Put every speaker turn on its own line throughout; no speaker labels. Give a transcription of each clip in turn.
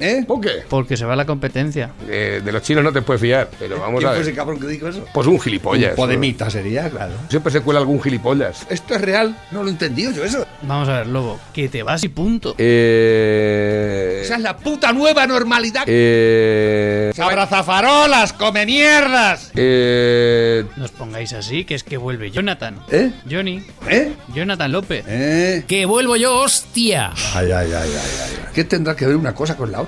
¿Eh?
¿Por qué?
Porque se va la competencia.
Eh, de los chinos no te puedes fiar, pero vamos
¿Quién
a
fue
ver.
ese cabrón que dijo eso?
Pues un gilipollas.
Un podemita sería, claro.
Siempre se cuela algún gilipollas.
¿Esto es real? No lo he entendido yo eso.
Vamos a ver, lobo, que te vas y punto.
Eh.
Esa es la puta nueva normalidad.
Eh.
¡Abrazafarolas, come mierdas!
Eh.
No os pongáis así, que es que vuelve Jonathan.
¿Eh?
Johnny.
¿Eh?
Jonathan López.
¿Eh?
Que vuelvo yo, hostia.
Ay, ay, ay, ay, ay. ¿Qué tendrá que ver una cosa con la otra?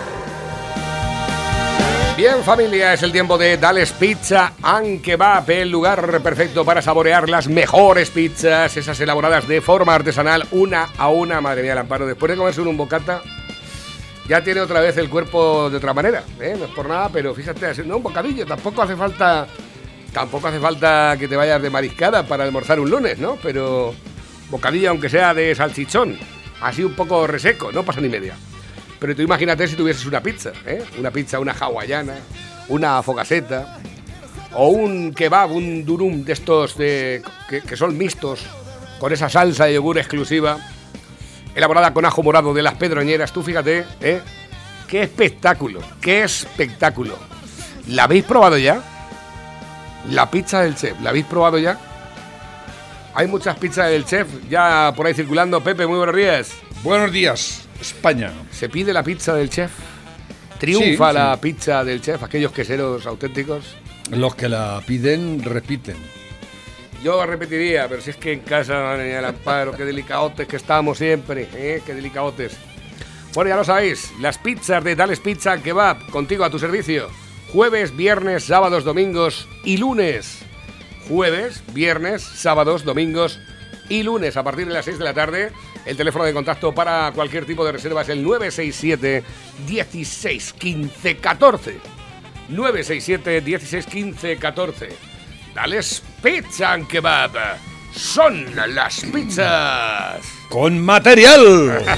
Bien, familia, es el tiempo de Dales Pizza and Kebab, el lugar perfecto para saborear las mejores pizzas, esas elaboradas de forma artesanal, una a una. Madre mía, el amparo, después de comerse un bocata, ya tiene otra vez el cuerpo de otra manera. ¿eh? No es por nada, pero fíjate, haciendo un bocadillo, tampoco hace falta. Tampoco hace falta que te vayas de mariscada para almorzar un lunes, ¿no? Pero bocadillo, aunque sea de salchichón, así un poco reseco, no pasa ni media. Pero tú imagínate si tuvieses una pizza, ¿eh? Una pizza, una hawaiana, una fogaseta, o un kebab, un durum de estos de, que, que son mixtos, con esa salsa de yogur exclusiva, elaborada con ajo morado de las pedroñeras. Tú fíjate, ¿eh? ¡Qué espectáculo! ¡Qué espectáculo! ¿La habéis probado ya? La pizza del chef, ¿la habéis probado ya? Hay muchas pizzas del chef ya por ahí circulando. Pepe, muy buenos días.
Buenos días, España.
¿Se pide la pizza del chef? ¿Triunfa
Sí,
la
sí.
pizza del chef? Aquellos queseros auténticos.
Los que la piden, repiten.
Yo repetiría, pero si es que en casa, madre mía, el amparo, qué delicadotes que estamos siempre, ¿eh? Qué delicadotes. Bueno, ya lo sabéis, las pizzas de Tales Pizza Kebab, contigo a tu servicio. Jueves, viernes, sábados, domingos y lunes. Jueves, viernes, sábados, domingos y lunes a partir de las 6 de la tarde. El teléfono de contacto para cualquier tipo de reserva es el 967 16 15 14. 967 16 15 14. Dales Pizza and Kebab. Son las pizzas.
¡Con material!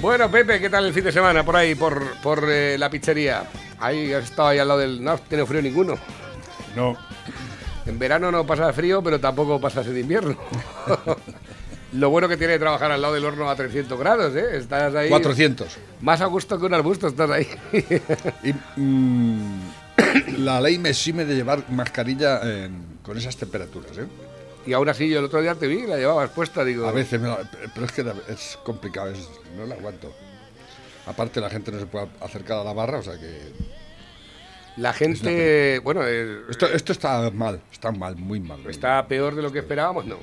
Bueno, Pepe, ¿qué tal el fin de semana por ahí, por, por eh, la pizzería? Ahí has estado ahí al lado del... No tenido frío ninguno.
no.
En verano no pasa frío, pero tampoco pasas en invierno. Lo bueno que tiene trabajar al lado del horno a 300 grados, ¿eh? Estás ahí...
400.
Más a gusto que un arbusto estás ahí.
Y, mm, la ley me exime de llevar mascarilla en- con esas temperaturas, ¿eh?
y aún así yo el otro día te vi, la llevabas puesta, digo...
A veces, me la- pero es que es complicado, es- no la aguanto. Aparte la gente no se puede acercar a la barra, o sea que...
La gente... Bueno, eh,
Esto, esto está mal, está mal, muy mal.
está peor de lo que esperábamos, no.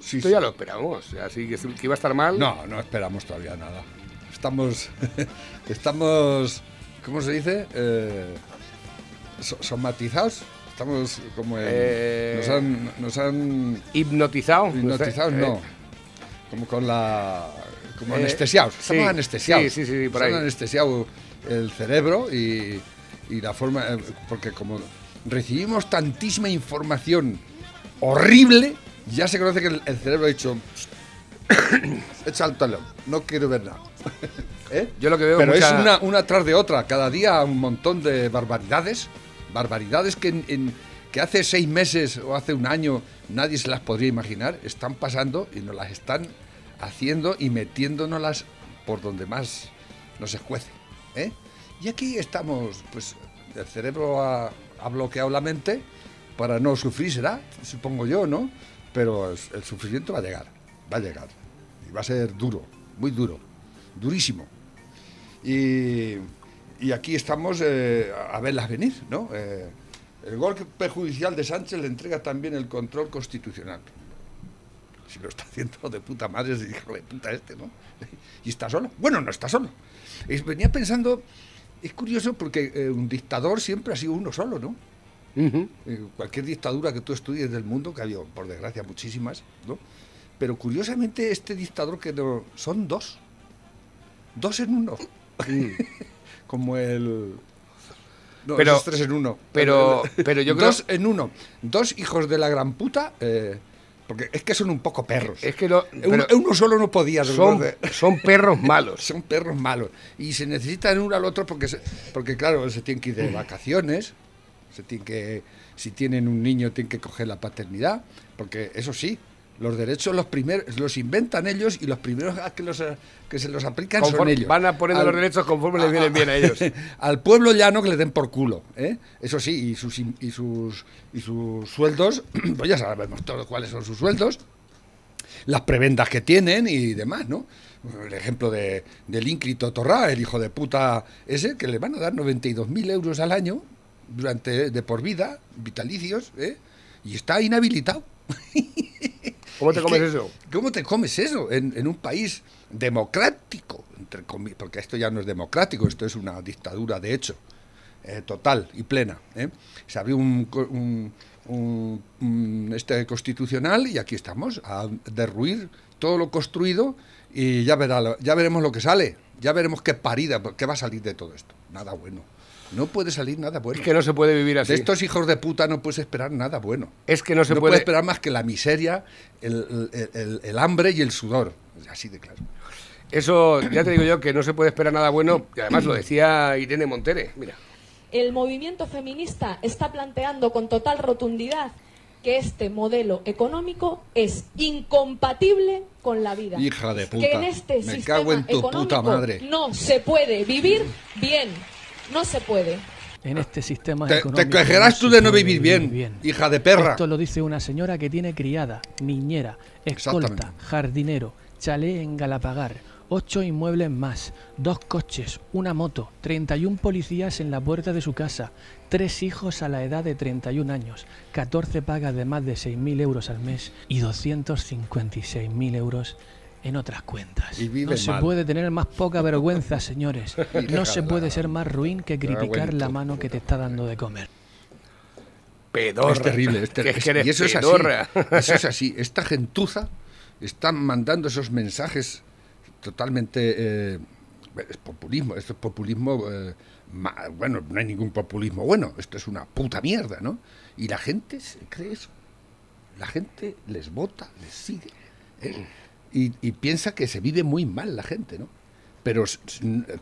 Sí,
Esto
sí.
ya lo esperábamos, así que, que iba a estar mal.
No, no esperamos todavía nada. Estamos, estamos, ¿cómo se dice? Eh, so- somatizados. Estamos como en-
Eh,
nos han, nos han
Hipnotizado.
hipnotizados,
Eh,
no. Como con la, como
Eh,
anestesiados. Estamos
sí,
anestesiados.
sí, sí, sí, por ahí.
anestesiado el cerebro y, y la forma, eh, porque como recibimos tantísima información horrible, ya se conoce que el, el cerebro ha dicho, echa el talón, no quiero ver nada. ¿Eh?
Yo lo que veo
Pero
mucha-
es una, una tras de otra, cada día un montón de barbaridades, barbaridades que, en- en- que hace seis meses o hace un año nadie se las podría imaginar, están pasando y nos las están haciendo y metiéndonoslas por donde más nos escuece. ¿eh? Y aquí estamos, pues el cerebro ha, ha bloqueado la mente para no sufrir, será, supongo yo, ¿no? Pero el, el sufrimiento va a llegar, va a llegar. Y va a ser duro, muy duro, durísimo. Y, y aquí estamos eh, a verlas venir, ¿no? Eh, el gol perjudicial de Sánchez le entrega también el control constitucional. Si lo está haciendo de puta madre, es hijo de puta este, ¿no? Y está solo. Bueno, no está solo. Venía pensando, es curioso porque eh, un dictador siempre ha sido uno solo, ¿no? Eh, cualquier dictadura que tú estudies del mundo, que ha habido, por desgracia, muchísimas, ¿no? Pero curiosamente este dictador que no, son dos. Dos en uno. Como el... No,
Pero-
esos tres en uno.
pero- pero yo creo-
Dos en uno. Dos hijos de la gran puta, eh, porque es que son un poco perros.
Es que no,
uno, solo no podía.
son, son perros malos.
Son perros malos. Y se necesitan uno al otro porque, se- porque claro, se tienen que ir de vacaciones. Se tienen que, si tienen un niño, tienen que coger la paternidad. Porque eso sí, los derechos los primeros los inventan ellos y los primeros que, los, que se los aplican son ellos.
van a
Al-
los derechos conforme les vienen bien a ellos.
al pueblo llano que le den por culo, ¿eh? Eso sí, y sus y sus y sus sueldos, pues ya sabemos todos cuáles son sus sueldos, las prebendas que tienen y demás, ¿no? El ejemplo de, del ínclito Torrá, el hijo de puta ese, que le van a dar 92.000 euros al año durante de por vida, vitalicios, ¿eh? Y está inhabilitado.
¿Cómo te
Es
comes
que,
eso?
¿Cómo te comes eso en, en un país democrático? Entre comi- porque esto ya no es democrático, esto es una dictadura de hecho, eh, total y plena. ¿eh? Se abrió un, un- un- un este constitucional y aquí estamos, a derruir todo lo construido y ya, verá, ya veremos lo que sale, ya veremos qué parida, qué va a salir de todo esto. Nada bueno. No puede salir nada bueno.
Es que no se puede vivir así.
de estos hijos de puta no puedes esperar nada bueno
Es que no se
no
puede.
puede esperar más que la miseria, el, el- el- el hambre y el sudor. Así de claro.
Eso, ya te digo yo, que no se puede esperar nada bueno. Y además lo decía Irene Montere. Mira.
El movimiento feminista está planteando con total rotundidad que este modelo económico es incompatible con la vida.
Hija de puta.
Que en este
Me
sistema
cago en tu
económico
puta madre.
no se puede vivir bien. No se puede.
En este sistema
Te, te
económico
quejarás
no
tú de no vivir bien, hija de perra.
Esto lo dice una señora que tiene criada, niñera, escolta, jardinero, chalet en Galapagar, ocho inmuebles más, dos coches, una moto, 31 policías en la puerta de su casa, tres hijos a la edad de 31 años, 14 pagas de más de 6.000 euros al mes y 256.000 euros en otras cuentas.
Y
no se
mal.
puede tener más poca vergüenza, señores. No se puede ser más ruin que criticar la mano que te está dando de comer.
Pedorra.
Es terrible. Es ter-
Que es
y eso es
pedorra.
así. Eso es así. Esta gentuza está mandando esos mensajes totalmente... eh, es populismo. Esto es populismo... eh, ma- bueno, no hay ningún populismo bueno. Esto es una puta mierda, ¿no? Y la gente se cree eso. La gente les vota, les sigue. ¿eh? Y, y piensa que se vive muy mal la gente, ¿no? Pero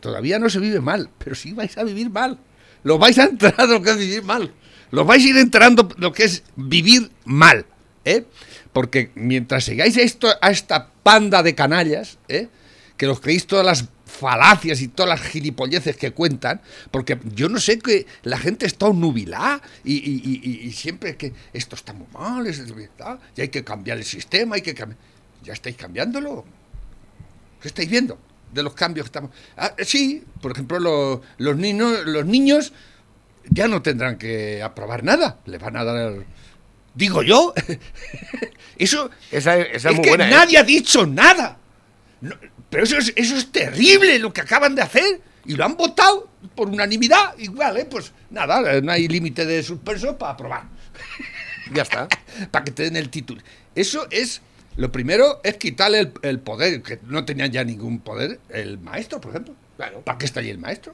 todavía no se vive mal, pero sí vais a vivir mal. Lo vais a enterar de lo que es vivir mal. Lo vais a ir enterando lo que es vivir mal, ¿eh? Porque mientras sigáis esto, a esta panda de canallas, ¿eh? Que los creéis todas las falacias y todas las gilipolleces que cuentan, porque yo no sé que la gente está nubilada y- y- y- y siempre que esto está muy mal, es verdad, y hay que cambiar el sistema, hay que cambiar. ¿Ya estáis cambiándolo? ¿Qué estáis viendo de los cambios que estamos? Ah, sí, por ejemplo, lo- los niños, los niños ya no tendrán que aprobar nada, le van a dar, digo yo, eso
Esa, esa
es
muy
que
buena. ¿eh?
nadie ha dicho nada. No, pero eso es, eso es terrible lo que acaban de hacer y lo han votado por unanimidad. Igual, ¿eh? Pues nada, no hay límite de suspenso para aprobar
Ya está.
para que te den el título. Eso es, lo primero es quitarle el, el poder, que no tenían ya ningún poder, el maestro, por ejemplo.
Claro.
¿Para qué está allí el maestro?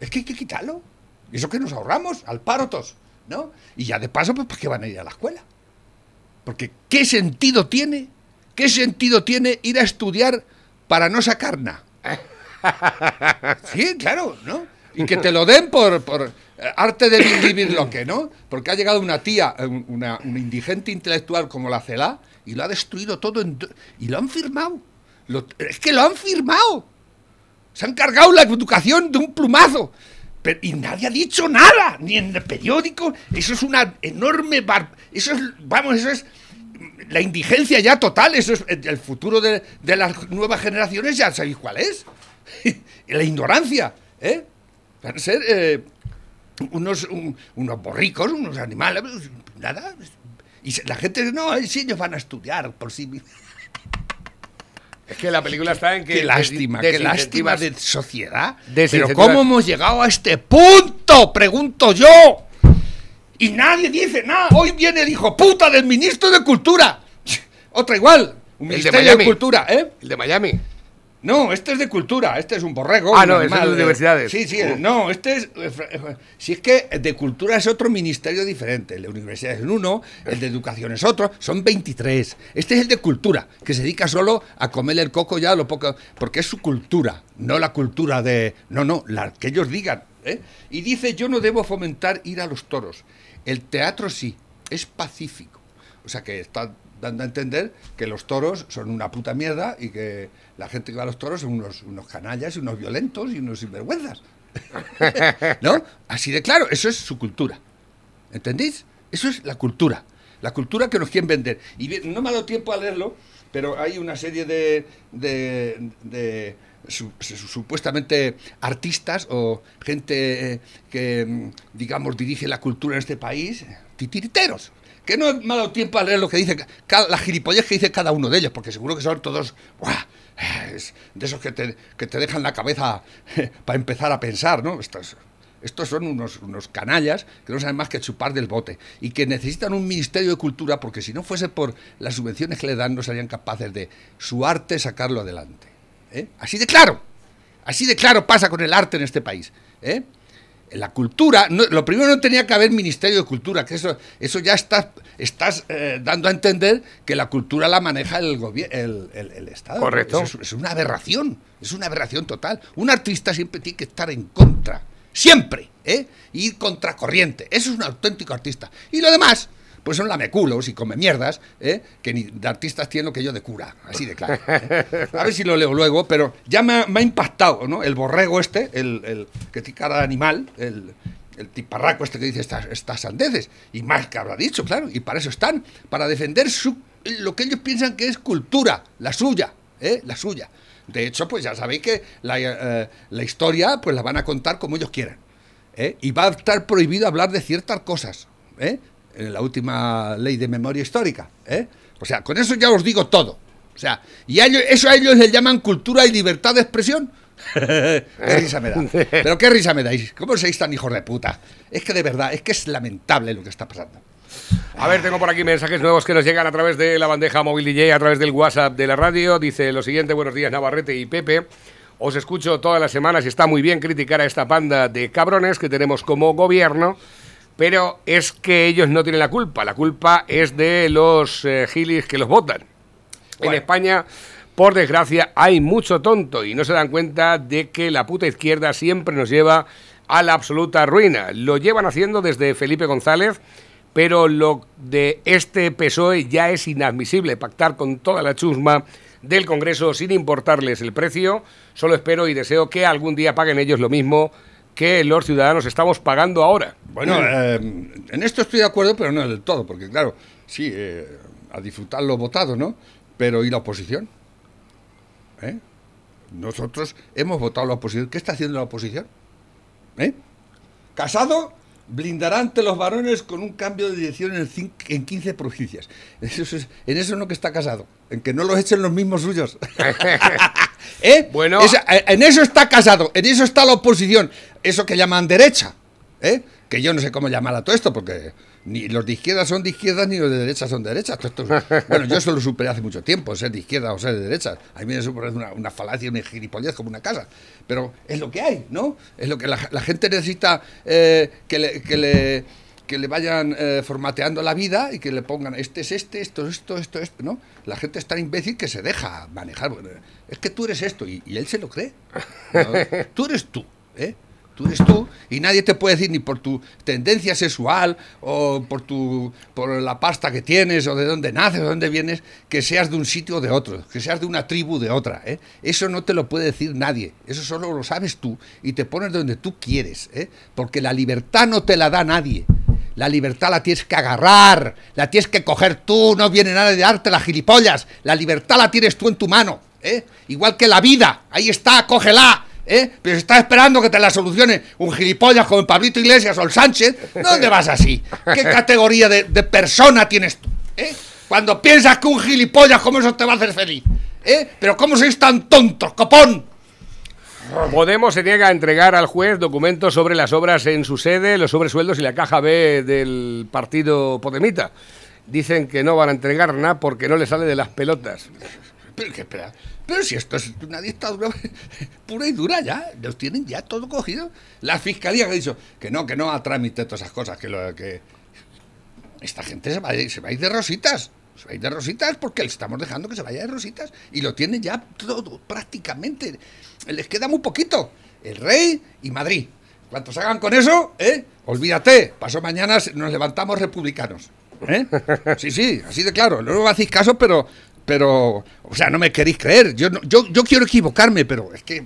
Es que hay que quitarlo. Y eso que nos ahorramos, al parotos, ¿no? Y ya de paso, pues, ¿para qué van a ir a la escuela? Porque, ¿qué sentido tiene? ¿Qué sentido tiene ir a estudiar para no sacar nada? Sí, claro, ¿no? Y que te lo den por, por eh, arte de vi- vivir lo que, ¿no? Porque ha llegado una tía, eh, un- una, una indigente intelectual como la CELA, y lo ha destruido todo, en y lo han firmado. Es que lo han firmado. Se han cargado la educación de un plumazo. Pero, y nadie ha dicho nada, ni en el periódico. Eso es una enorme... bar- eso es, vamos, eso es la indigencia ya total. Eso es el futuro de, de las nuevas generaciones, ya sabéis cuál es. la ignorancia, ¿eh? Van a ser eh, unos, un- unos borricos, unos animales, pues, nada. Y la gente, no, eh, sí, ellos van a estudiar por sí mismos.
Es que la película está en que.
Qué lástima, qué lástima de sociedad. Pero ¿cómo hemos llegado a este punto? Pregunto yo. Y nadie dice nada. Hoy viene el hijo puta del ministro de Cultura. Otra igual. Un
El de
ministerio de,
Miami.
Cultura, ¿eh?
El de Miami.
No, este es de cultura, este es un borrego.
Ah, no, es de universidades.
Sí, sí, no, este es. eh, eh, Si es que de cultura es otro ministerio diferente. El de universidades es uno, el de educación es otro, son 23. Este es el de cultura, que se dedica solo a comer el coco ya lo poco. Porque es su cultura, no la cultura de. No, no, la que ellos digan. ¿eh? Y dice: Yo no debo fomentar ir a los toros. El teatro sí, es pacífico. O sea que está dando a entender que los toros son una puta mierda y que la gente que va a los toros son unos, unos canallas y unos violentos y unos sinvergüenzas. ¿No? Así de claro, eso es su cultura. ¿Entendéis? Eso es la cultura. La cultura que nos quieren vender. Y no me ha dado tiempo a leerlo, pero hay una serie de, de, de su- su- supuestamente artistas o gente eh, que, mm, digamos, dirige la cultura en este país, titiriteros. Que no me ha dado tiempo a leer lo que dice, ca- la gilipollez que dice cada uno de ellos, porque seguro que son todos ¡guau! Es de esos que te, que te dejan la cabeza para empezar a pensar, ¿no? Estos, estos son unos, unos canallas que no saben más que chupar del bote y que necesitan un ministerio de cultura porque si no fuese por las subvenciones que le dan no serían capaces de su arte sacarlo adelante. ¿Eh? Así de claro, así de claro pasa con el arte en este país. ¿eh? La cultura, no- lo primero no tenía que haber ministerio de cultura, que eso, eso ya estás, estás eh, dando a entender que la cultura la maneja el, el, el- el Estado.
Correcto.
Eso es, es una aberración, es una aberración total. Un artista siempre tiene que estar en contra, siempre, ¿eh? Ir contracorriente. Eso es un auténtico artista. Y lo demás, pues son lameculos y come mierdas, ¿eh? que ni de artistas tienen lo que yo de cura, así de claro. ¿eh? A ver si lo leo luego, pero ya me ha, impactado, ¿no? El borrego este, el, el que tiene cara de animal, el, el tiparraco este que dice estas, estas sandeces, y más que habrá dicho, claro, y para eso están, para defender su, lo que ellos piensan que es cultura, la suya, ¿eh? la suya. De hecho, pues ya sabéis que la, eh, la historia pues la van a contar como ellos quieran. ¿eh? Y va a estar prohibido hablar de ciertas cosas, ¿eh? En la última ley de memoria histórica. ¿eh? O sea, con eso ya os digo todo. O sea, y a ellos- eso a ellos les llaman cultura y libertad de expresión. qué risa me da. Pero qué risa me dais. ¿Cómo sois tan hijos de puta? Es que de verdad, es que es lamentable lo que está pasando.
A ver, tengo por aquí mensajes nuevos que nos llegan a través de la bandeja móvil DJ, a través del WhatsApp de la radio. Dice lo siguiente, buenos días Navarrete y Pepe. Os escucho todas las semanas y está muy bien criticar a esta panda de cabrones que tenemos como gobierno, pero es que ellos no tienen la culpa. La culpa es de los eh, gilis que los votan. En. España, por desgracia, hay mucho tonto y no se dan cuenta de que la puta izquierda siempre nos lleva a la absoluta ruina. Lo llevan haciendo desde Felipe González, pero lo de este PSOE ya es inadmisible. Pactar con toda la chusma del Congreso sin importarles el precio. Solo espero y deseo que algún día paguen ellos lo mismo que los ciudadanos estamos pagando ahora.
Bueno, eh, en esto estoy de acuerdo, pero no del todo, porque claro, sí, eh, a disfrutar lo votado, ¿no? Pero ¿y la oposición? ¿Eh? Nosotros hemos votado la oposición. ¿Qué está haciendo la oposición? ¿Eh? Casado blindará ante los varones con un cambio de dirección en, cin- en 15 provincias. Eso es- en eso es lo que está casado, en que no los echen los mismos suyos. ¿Eh?
Bueno.
Esa- eh, en eso está casado, en eso está la oposición, eso que llaman derecha, ¿eh? que yo no sé cómo llamar a todo esto, porque ni los de izquierda son de izquierda ni los de derecha son de derecha. Es- bueno, yo eso lo superé hace mucho tiempo, ser de izquierda o ser de derecha. A mí eso me parece una, una falacia, una gilipollez como una casa. Pero es lo que hay, ¿no? Es lo que la, gente necesita eh, que, le, que, le, que le vayan eh, formateando la vida y que le pongan este es este, esto, esto, esto, esto, ¿no? La gente es tan imbécil que se deja manejar. Es que tú eres esto y, y él se lo cree. ¿no? Tú eres tú, ¿eh? Tú eres tú y nadie te puede decir ni por tu tendencia sexual o por tu por la pasta que tienes o de dónde naces o de dónde vienes que seas de un sitio o de otro, que seas de una tribu o de otra. ¿eh? Eso no te lo puede decir nadie. Eso solo lo sabes tú y te pones donde tú quieres. ¿eh? Porque la libertad no te la da nadie. La libertad la tienes que agarrar, la tienes que coger tú, no viene nada de darte las gilipollas. La libertad la tienes tú en tu mano, ¿eh? Igual que la vida, ahí está, cógela, ¿eh? Pero si estás esperando que te la solucione un gilipollas como Pablito Iglesias o el Sánchez, ¿dónde vas así? ¿Qué categoría de, de persona tienes tú? ¿eh? Cuando piensas que un gilipollas como eso te va a hacer feliz, ¿eh? Pero ¿cómo sois tan tontos, copón?
Podemos se niega a entregar al juez documentos sobre las obras en su sede, los sobresueldos y la caja B del partido Podemita. Dicen que no van a entregar nada porque no le sale de las pelotas.
Pero, que, espera, pero si esto es una dictadura pura y dura ya, los tienen ya todo cogido. La fiscalía que ha dicho que no, que no a trámite todas esas cosas, que lo que esta gente se va, se va a ir de rositas. Se va a ir de rositas porque le estamos dejando que se vaya de rositas y lo tienen ya todo prácticamente. Les queda muy poquito. El rey y Madrid. Cuantos hagan con eso, ¿eh? olvídate. Paso mañana nos levantamos republicanos. ¿eh? Sí, sí, así de claro. No me hacéis caso, pero, pero, o sea, no me queréis creer. Yo, no- yo, yo quiero equivocarme, pero es que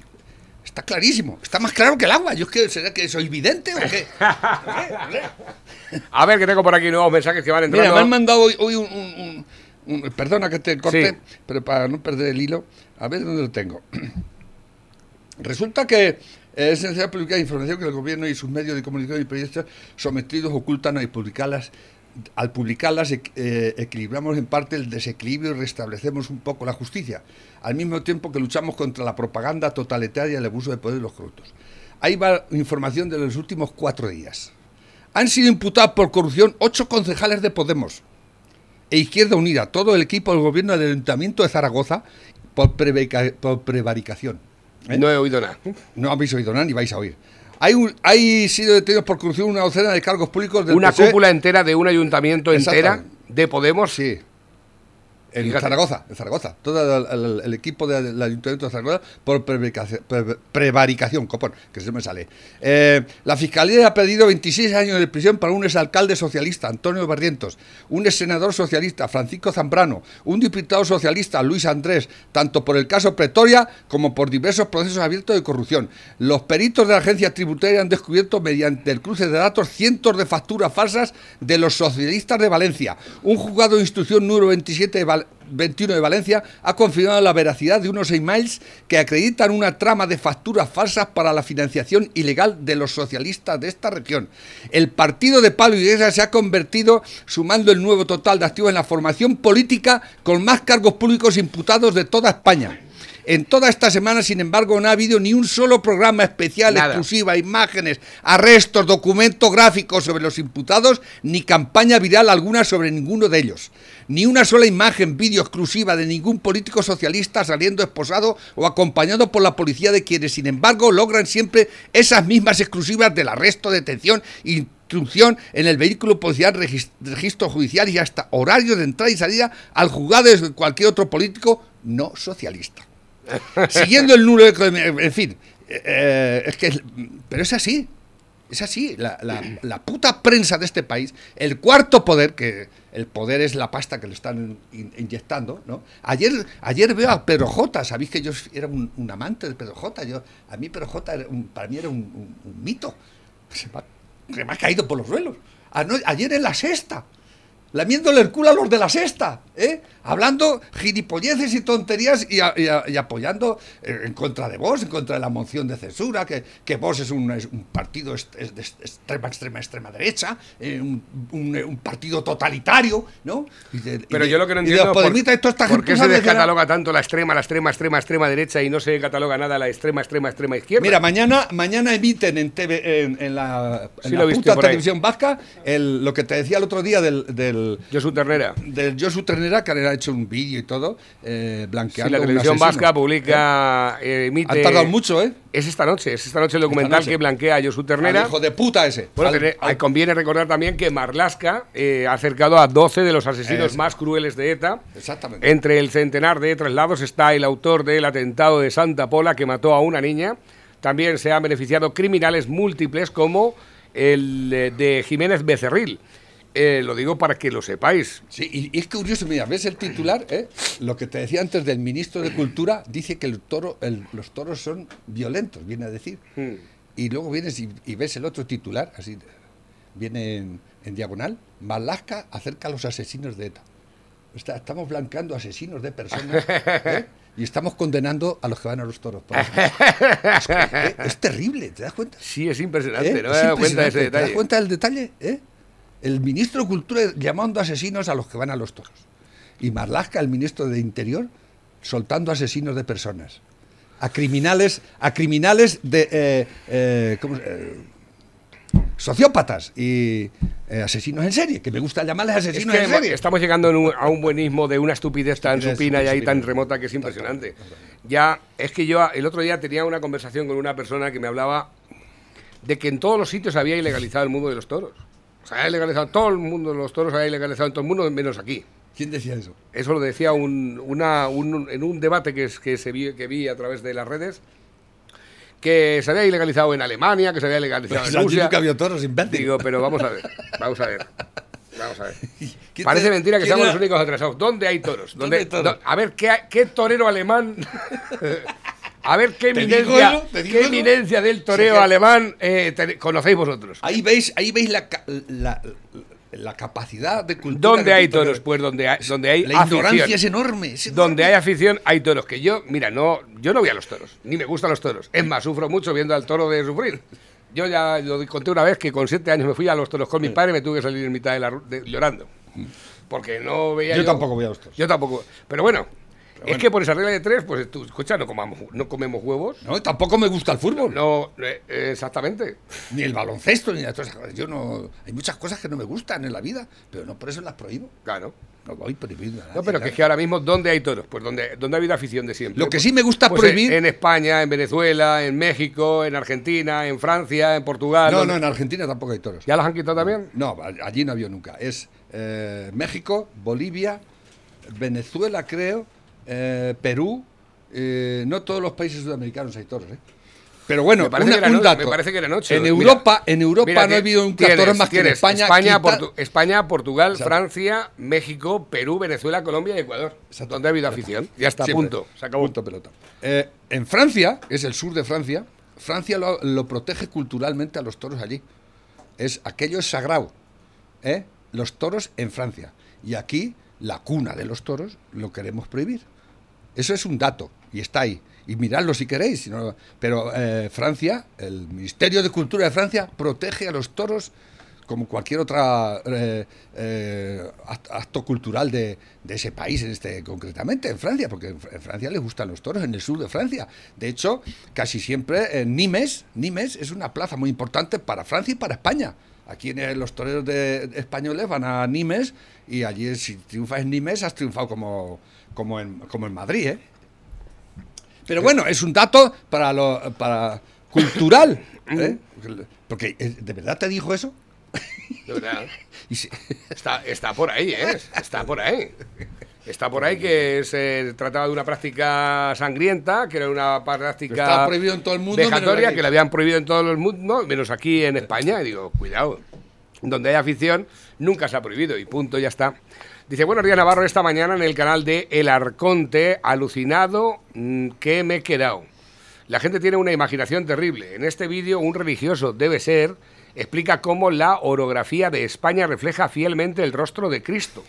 está clarísimo. Está más claro que el agua. Yo es que, ¿será que soy vidente o qué?
A ver, que tengo por aquí nuevos mensajes que van
Mira,
entrando.
me han mandado hoy, hoy un, un- un- un- Perdona que te corte,
Sí.
pero para no perder el hilo, a ver dónde lo tengo. Resulta que es necesario publicar información que el gobierno y sus medios de comunicación y periodistas sometidos ocultan y publicarlas. Al publicarlas eh, equilibramos en parte el desequilibrio y restablecemos un poco la justicia, al mismo tiempo que luchamos contra la propaganda totalitaria y el abuso de poder de los corruptos. Ahí va información de los últimos cuatro días. Han sido imputados por corrupción ocho concejales de Podemos e Izquierda Unida, todo el equipo del gobierno del Ayuntamiento de Zaragoza, por, prevaricación. ¿eh?
No he oído nada.
No habéis oído nada ni vais a oír. Hay, un- hay sido detenidos por corrupción una docena de cargos públicos del
Una cúpula entera de un ayuntamiento entera de Podemos.
Sí. En
Fíjate.
Zaragoza, en Zaragoza. Todo el, el- el equipo del Ayuntamiento de Zaragoza por prevaricación, pre- prevaricación copón, que se me sale. Eh, la Fiscalía ha pedido 26 años de prisión para un exalcalde socialista, Antonio Barrientos, un exsenador socialista, Francisco Zambrano, un diputado socialista, Luis Andrés, tanto por el caso Pretoria como por diversos procesos abiertos de corrupción. Los peritos de la agencia tributaria han descubierto mediante el cruce de datos cientos de facturas falsas de los socialistas de Valencia. Un juzgado de instrucción número 27 de Val- 21 de Valencia ha confirmado la veracidad de unos emails que acreditan una trama de facturas falsas para la financiación ilegal de los socialistas de esta región. El partido de Pablo Iglesias se ha convertido, sumando el nuevo total de activos en la formación política con más cargos públicos imputados de toda España. En toda esta semana, sin embargo, no ha habido ni un solo programa especial,
Nada.
exclusiva, imágenes, arrestos, documentos gráficos sobre los imputados, ni campaña viral alguna sobre ninguno de ellos. Ni una sola imagen, vídeo exclusiva de ningún político socialista saliendo esposado o acompañado por la policía de quienes, sin embargo, logran siempre esas mismas exclusivas del arresto, detención instrucción en el vehículo policial, regis- registro judicial y hasta horario de entrada y salida al juzgado de cualquier otro político no socialista. Siguiendo el nulo, en fin, eh, es que, pero es así, es así, la, puta prensa de este país, el cuarto poder, que el poder es la pasta que le están in- inyectando, ¿no? Ayer, ayer veo a Pedro J, sabéis que yo era un, amante de Pedro J, yo, a mí Pedro J era un- para mí era un, mito, se me, ha, caído por los suelos. Ayer en la sexta, lamiéndole el culo a los de la sexta, ¿eh? hablando gilipolleces y tonterías y, a- y a- y apoyando eh, en contra de vos, en contra de la moción de censura, que, que vos es un, es un partido est- extrema, extrema, extrema derecha, eh, un, un- un partido totalitario, ¿no? Y de- y
Pero
de-
yo lo que no entiendo por,
esta
por qué se descataloga tanto la extrema, la extrema, extrema, extrema derecha y no se cataloga nada la extrema, extrema, extrema izquierda.
Mira, mañana, mañana emiten en, TV, en, en la, en
Sí,
puta televisión vasca el- lo que te decía el otro día del, del,
Josu Ternera.
del Josu Ternera, que ha hecho un vídeo y todo, eh,
Sí,
blanqueando
la
un
televisión vasca publica, eh, emite...
Han tardado mucho, ¿eh?
Es esta noche, es esta noche el documental
noche.
que blanquea a Josu Ternera.
Al hijo de puta ese.
Bueno,
Al-
tener-
al-
conviene recordar también que Marlaska eh, ha acercado a 12 de los asesinos
Eso.
más crueles de ETA.
Exactamente.
Entre el centenar de traslados está el autor del atentado de Santa Pola que mató a una niña. También se han beneficiado criminales múltiples como el eh, de Jiménez Becerril. Eh, lo digo para que lo sepáis.
Sí, y, y es curioso, mira, ves el titular, ¿eh? Lo que te decía antes del ministro de Cultura, dice que el toro, el- los toros son violentos, viene a decir.
Hmm.
Y luego vienes y, y ves el otro titular, así, viene en, en diagonal, Malaska acerca a los asesinos de ETA. Está- estamos blanqueando asesinos de personas ¿eh? y estamos condenando a los que van a los toros. es, terrible, ¿te das cuenta?
Sí, es impresionante.
¿Eh?
No me
Es
he dado cuenta de ese
impresionante. ¿Te das
detalle.
cuenta del detalle? ¿eh? El ministro de Cultura llamando asesinos a los que van a los toros. Y Marlaska, el ministro de Interior, soltando asesinos de personas. a criminales, a criminales de eh, eh, ¿cómo se- eh, sociópatas y eh, asesinos en serie, que me gusta llamarles
Es
asesinos
que
en serie.
estamos llegando en un- a un buenismo de una estupidez tan
Estupidez,
supina y ahí tan remota que es impresionante. Ya, es que yo el otro día tenía una conversación con una persona que me hablaba de que en todos los sitios había ilegalizado el mundo de los toros. O sea, había ilegalizado todo el mundo los toros, había ilegalizado en todo el mundo, menos aquí.
¿Quién decía eso?
Eso lo decía un, una- un- en un debate que, es- que, se vi, que vi a través de las redes, que se había ilegalizado en Alemania, que se había ilegalizado
Pues
en Rusia.
nunca vio toros, imbécil.
Digo, pero vamos a ver, vamos a ver. Vamos a ver.
¿Quién
Parece mentira que seamos
era?
los únicos atrasados. ¿Dónde hay toros?
¿Dónde hay toros?
a ver, ¿qué, qué torero alemán? a ver, ¿qué
¿Te digo
eminencia, del toreo
Sí,
alemán eh, te- conocéis vosotros?
Ahí veis, ahí veis la, la, la capacidad de cultura.
¿Dónde hay toros? Pues donde hay, donde hay
La ignorancia
afición.
es enorme. es
Donde hay afición, hay toros. Que yo, mira, no, yo no voy a los toros, ni me gustan los toros. Es más, sufro mucho viendo al toro de sufrir. Yo ya lo conté una vez que con siete años me fui a los toros con mi padre y me tuve que salir en mitad de la de- llorando. Porque no veía.
Yo tampoco voy a los toros.
Yo tampoco. Pero bueno, es que por esa regla de tres, pues tú, escucha, no comamos, no comemos huevos.
No, tampoco me gusta el fútbol.
No, eh, eh, exactamente.
Ni el baloncesto, ni esas cosas. Yo no. Hay muchas cosas que no me gustan en la vida, pero no por eso las prohíbo.
Claro.
No voy prohibiendo a nadie,
No, pero que es que ahora mismo, ¿dónde hay toros? Pues donde, donde ha habido afición de siempre.
Lo que
Pues-
sí me gusta
pues
prohibir-
En, en España, en Venezuela, en México, en Argentina, en Francia, en Portugal.
No,
donde-
no, en Argentina tampoco hay toros.
¿Ya los han quitado también?
No, allí no había nunca. Es eh, México, Bolivia, Venezuela, creo, eh, Perú. eh, no todos los países sudamericanos hay toros, ¿eh? Pero bueno,
Me parece
una-
que era
un
no-
dato.
me parece que era noche.
En
Mira,
Europa, en Europa
mira,
no ha habido un
tienes-
más que en España.
España,
quita-
Portu- España, Portugal,
Exacto.
Francia, México, Perú, Venezuela, Colombia y Ecuador.
Exacto.
Donde ha habido afición. Ya está,
Siempre.
punto. Se acabó.
Punto pelota. Eh, en Francia, es el sur de Francia, Francia lo, lo protege culturalmente a los toros allí. Es, aquello es sagrado. ¿eh? Los toros en Francia. Y aquí, la cuna de los toros, lo queremos prohibir. Eso es un dato, y está ahí. Y miradlo si queréis. si no- pero eh, Francia, el Ministerio de Cultura de Francia, protege a los toros como cualquier otra eh, eh, act- acto cultural de, de ese país, en este concretamente, en Francia, porque en, Fr- en Francia les gustan los toros, en el sur de Francia. De hecho, casi siempre en Nimes, Nimes es una plaza muy importante para Francia y para España. Aquí los toreros de españoles van a Nimes y allí si triunfas en Nimes has triunfado como, como, en, como en Madrid, ¿eh? Pero bueno, es un dato para lo para cultural, ¿eh? Porque eh, ¿de verdad te dijo eso?
De verdad.
Y si-
Está, está por ahí, ¿eh? Está por ahí. Está por ahí que se trataba de una práctica sangrienta, que era una práctica
estaba prohibido en todo el mundo, aquí.
que la habían prohibido en todo el mundo, menos aquí en España. Y digo, cuidado, donde hay afición nunca se ha prohibido y punto, ya está. Dice, buenos días Navarro, esta mañana en el canal de El Arconte, alucinado mm, que me he quedado. La gente tiene una imaginación terrible. En este vídeo, un religioso debe ser, explica cómo la orografía de España refleja fielmente el rostro de Cristo.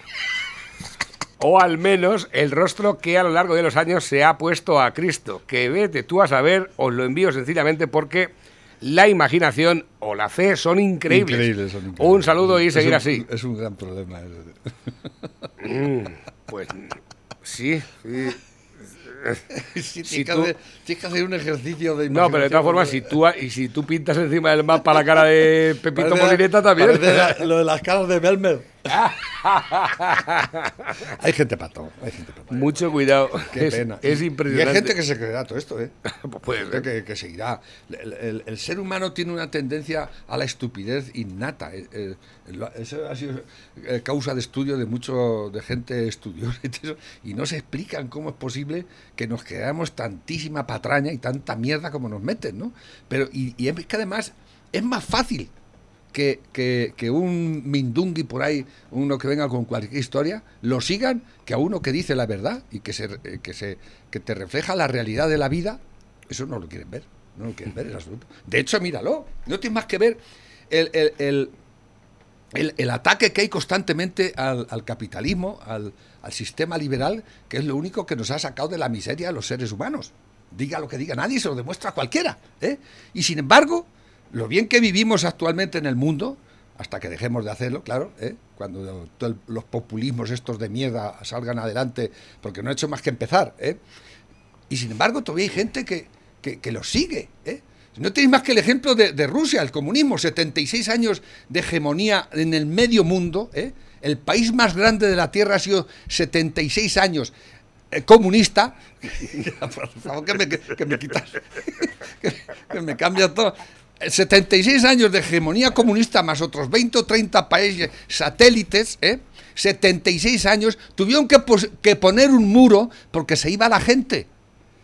O al menos el rostro que a lo largo de los años se ha puesto a Cristo. Que vete tú a saber, os lo envío sencillamente porque la imaginación o la fe son increíbles.
Increíbles, son increíbles.
Un saludo y seguir
un-
así.
Es un gran problema.
Mm, pues sí, sí. Si
tienes, que hacer, tienes que hacer un ejercicio de
No, pero de todas formas, si tú, y si tú pintas encima del mapa la cara de Pepito Molineta también.
parece la- lo de las caras de Belmer. hay gente para todo. Hay gente para todo.
Mucho cuidado.
Qué
es,
pena.
es impresionante.
Y hay gente que se creerá todo esto, ¿eh?
Pues puede
Gente
ser.
que, que seguirá. El, el- el ser humano tiene una tendencia a la estupidez innata. Eh, eh, eso ha sido eh, causa de estudio de mucho de gente estudiosa y y no se explican cómo es posible que nos creamos tantísima patraña y tanta mierda como nos meten, ¿no? Pero y, y es que además es más fácil que, que- un mindungui por ahí, uno que venga con cualquier historia, lo sigan que a uno que dice la verdad y que, se, eh, que, se, que te refleja la realidad de la vida, eso no lo quieren ver, no lo quieren ver en absoluto. De hecho, míralo, no tienes más que ver el, el- el- el- ataque que hay constantemente al, al capitalismo, al, al sistema liberal, que es lo único que nos ha sacado de la miseria a los seres humanos. Diga lo que diga nadie, se lo demuestra cualquiera. ¿eh? Y sin embargo, lo bien que vivimos actualmente en el mundo, hasta que dejemos de hacerlo, claro, ¿eh? cuando los populismos estos de mierda salgan adelante, porque no ha hecho más que empezar, ¿eh? Y sin embargo, todavía hay gente que, que, lo sigue. ¿eh? No tenéis más que el ejemplo de, Rusia, el comunismo, 76 años de hegemonía en el medio mundo. ¿eh? El país más grande de la Tierra ha sido 76 años comunista. Por favor, que me, que me quitas, que, me cambia todo. 76 años de hegemonía comunista más otros 20 o 30 países satélites, ¿eh? 76 años, tuvieron que, poner un muro porque se iba la gente.